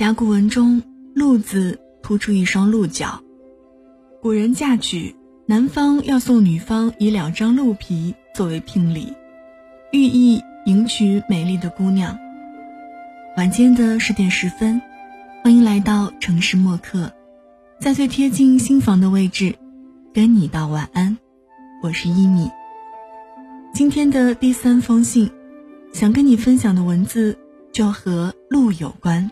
甲骨文中“鹿”字突出一双鹿角。古人嫁娶，男方要送女方以两张鹿皮作为聘礼，寓意迎娶美丽的姑娘。晚间的十点十分，欢迎来到城市默客，在最贴近心房的位置，跟你道晚安。我是一米。今天的第三封信，想跟你分享的文字就和鹿有关。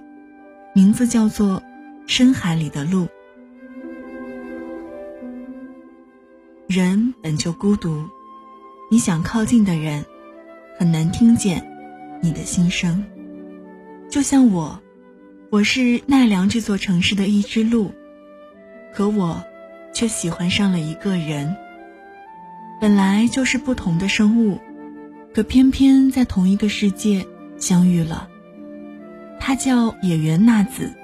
名字叫做《深海里的鹿》。人本就孤独，你想靠近的人，很难听见你的心声。就像我，我是奈良这座城市的一只鹿，可我却喜欢上了一个人。本来就是不同的生物，可偏偏在同一个世界相遇了。他叫野原娜子，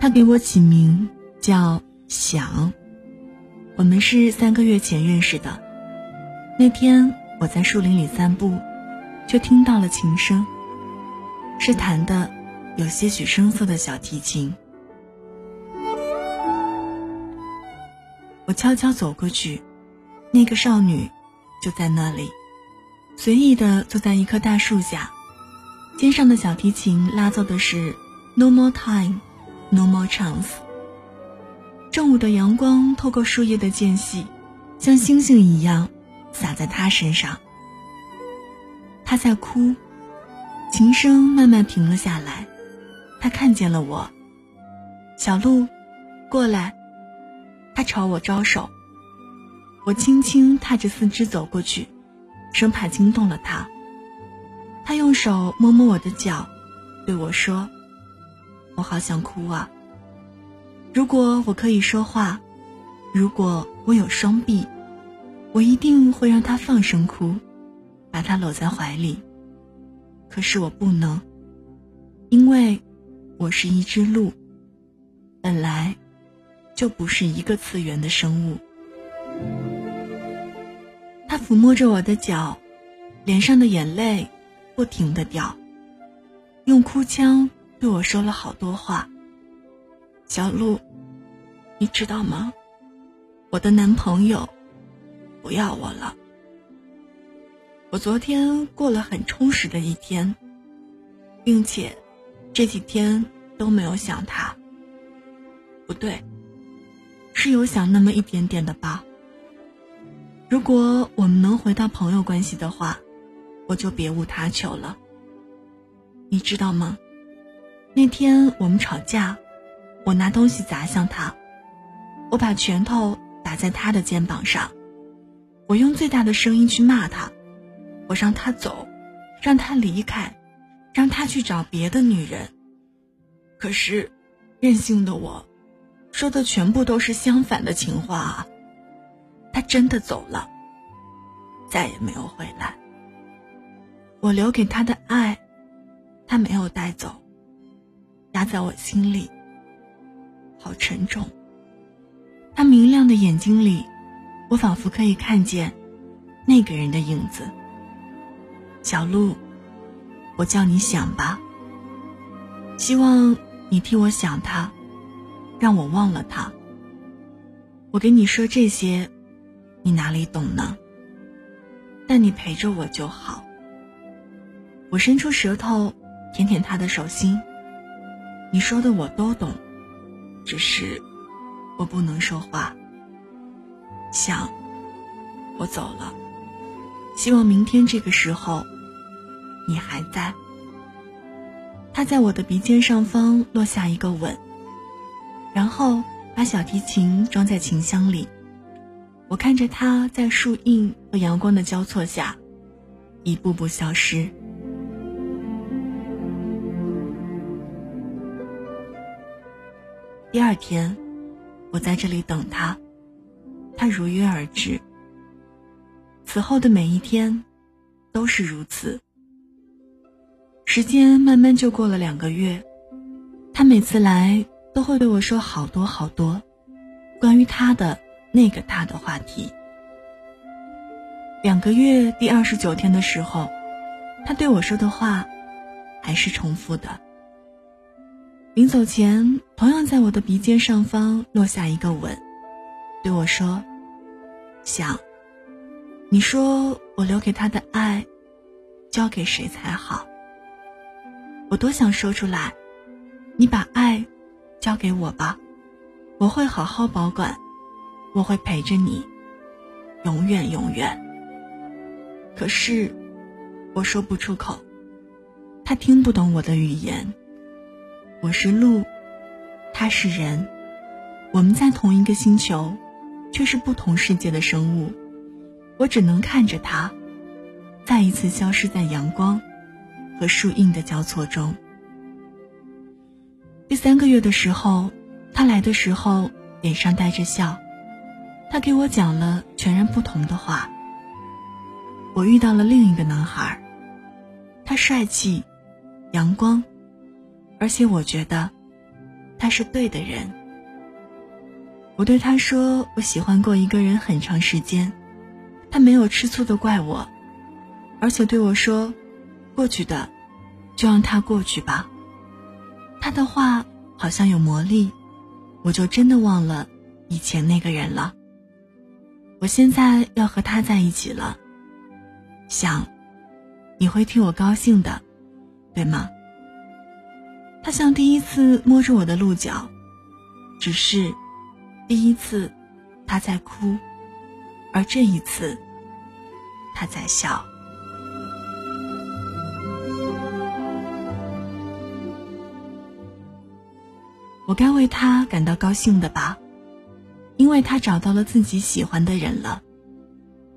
他给我起名叫想。我们是三个月前认识的。那天我在树林里散步，就听到了琴声，是弹的有些许生涩的小提琴。我悄悄走过去，那个少女就在那里，随意的坐在一棵大树下。肩上的小提琴拉奏的是《No More Time, No More Chance》。正午的阳光透过树叶的间隙，像星星一样洒在他身上。他在哭，琴声慢慢停了下来。他看见了我，小鹿，过来。他朝我招手。我轻轻踏着四肢走过去，生怕惊动了他。他用手摸摸我的脚，对我说：“我好想哭啊。如果我可以说话，如果我有双臂，我一定会让他放声哭，把他搂在怀里。可是我不能，因为我是一只鹿，本来就不是一个次元的生物。”他抚摸着我的脚，脸上的眼泪。不停的掉，用哭腔对我说了好多话。小鹿，你知道吗？我的男朋友不要我了。我昨天过了很充实的一天，并且这几天都没有想他。不对，是有想那么一点点的吧。如果我们能回到朋友关系的话。我就别无他求了。你知道吗？那天我们吵架，我拿东西砸向他，我把拳头打在他的肩膀上，我用最大的声音去骂他，我让他走，让他离开，让他去找别的女人。可是，任性的我，说的全部都是相反的情话。他真的走了，再也没有回来。我留给他的爱，他没有带走，压在我心里，好沉重。他明亮的眼睛里，我仿佛可以看见那个人的影子。小鹿，我叫你想吧。希望你替我想他，让我忘了他。我给你说这些，你哪里懂呢？但你陪着我就好。我伸出舌头，舔舔他的手心。你说的我都懂，只是我不能说话。想，我走了，希望明天这个时候你还在。他在我的鼻尖上方落下一个吻，然后把小提琴装在琴箱里。我看着他在树荫和阳光的交错下，一步步消失。第二天，我在这里等他，他如约而至。此后的每一天，都是如此。时间慢慢就过了两个月，他每次来都会对我说好多好多，关于他的那个他的话题。两个月第二十九天的时候，他对我说的话，还是重复的。临走前，同样在我的鼻尖上方落下一个吻，对我说：“想，你说我留给他的爱，交给谁才好？”我多想说出来，你把爱交给我吧，我会好好保管，我会陪着你，永远永远。可是，我说不出口，他听不懂我的语言。我是鹿，他是人，我们在同一个星球，却是不同世界的生物。我只能看着他，再一次消失在阳光和树荫的交错中。第三个月的时候，他来的时候脸上带着笑，他给我讲了全然不同的话。我遇到了另一个男孩，他帅气，阳光。而且我觉得，他是对的人。我对他说：“我喜欢过一个人很长时间。”他没有吃醋的怪我，而且对我说：“过去的，就让它过去吧。”他的话好像有魔力，我就真的忘了以前那个人了。我现在要和他在一起了，想，你会替我高兴的，对吗？他像第一次摸着我的鹿角，只是第一次他在哭，而这一次他在笑。我该为他感到高兴的吧，因为他找到了自己喜欢的人了，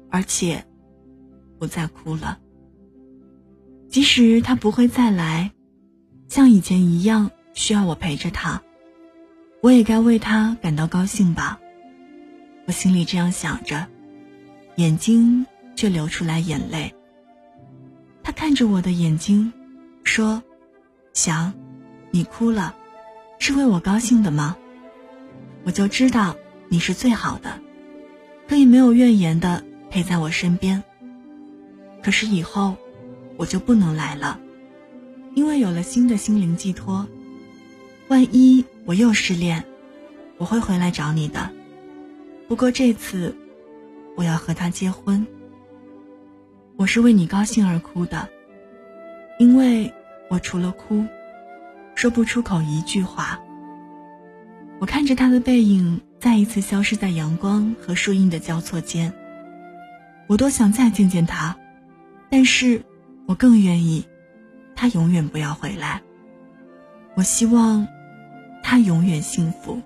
而且不再哭了。即使他不会再来。像以前一样需要我陪着他，我也该为他感到高兴吧。我心里这样想着，眼睛却流出来眼泪。他看着我的眼睛，说：“想，你哭了，是为我高兴的吗？我就知道你是最好的，可以没有怨言的陪在我身边。可是以后，我就不能来了。”因为有了新的心灵寄托，万一我又失恋，我会回来找你的。不过这次，我要和他结婚。我是为你高兴而哭的，因为我除了哭，说不出口一句话。我看着他的背影再一次消失在阳光和树荫的交错间，我多想再见见他，但是我更愿意。他永远不要回来。我希望他永远幸福。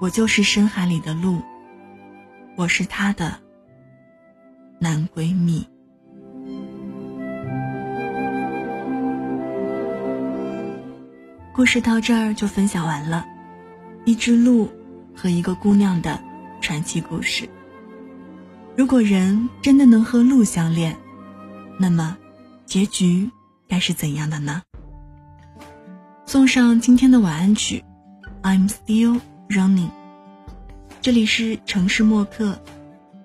我就是深海里的鹿，我是他的男闺蜜。故事到这儿就分享完了，一只鹿和一个姑娘的传奇故事。如果人真的能和鹿相恋，那么。结局该是怎样的呢？送上今天的晚安曲，I'm still running。这里是城市默客，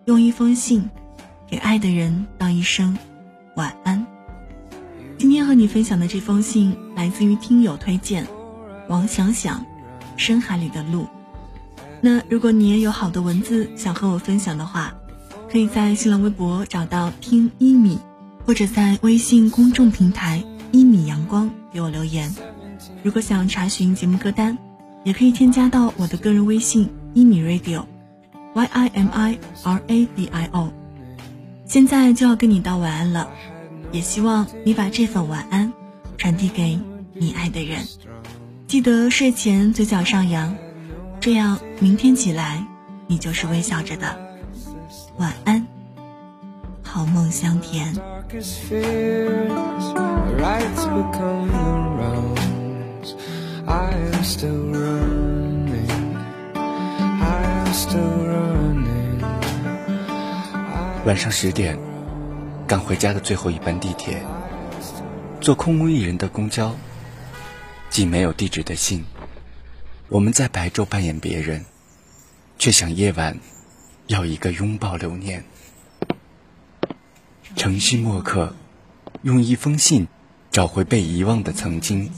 用一封信给爱的人道一声晚安。今天和你分享的这封信来自于听友推荐，王想想，深海里的鹿。那如果你也有好的文字想和我分享的话，可以在新浪微博找到听一米。或者在微信公众平台“一米阳光”给我留言。如果想查询节目歌单，也可以添加到我的个人微信“一米 radio”，y i m i r a d i o。现在就要跟你道晚安了，也希望你把这份晚安传递给你爱的人。记得睡前嘴角上扬，这样明天起来你就是微笑着的。晚安，梦香甜。晚上十点，赶回家的最后一班地铁，坐空无一人的公交，寄没有地址的信。我们在白昼扮演别人，却想夜晚要一个拥抱留念。城市墨客，用一封信找回被遗忘的曾经。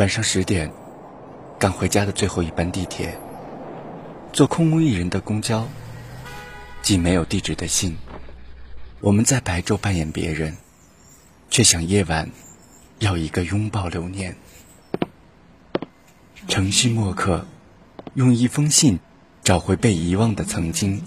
晚上十点，赶回家的最后一班地铁，坐空无一人的公交，寄没有地址的信。我们在白昼扮演别人，却想夜晚要一个拥抱留念。城市墨客，用一封信找回被遗忘的曾经。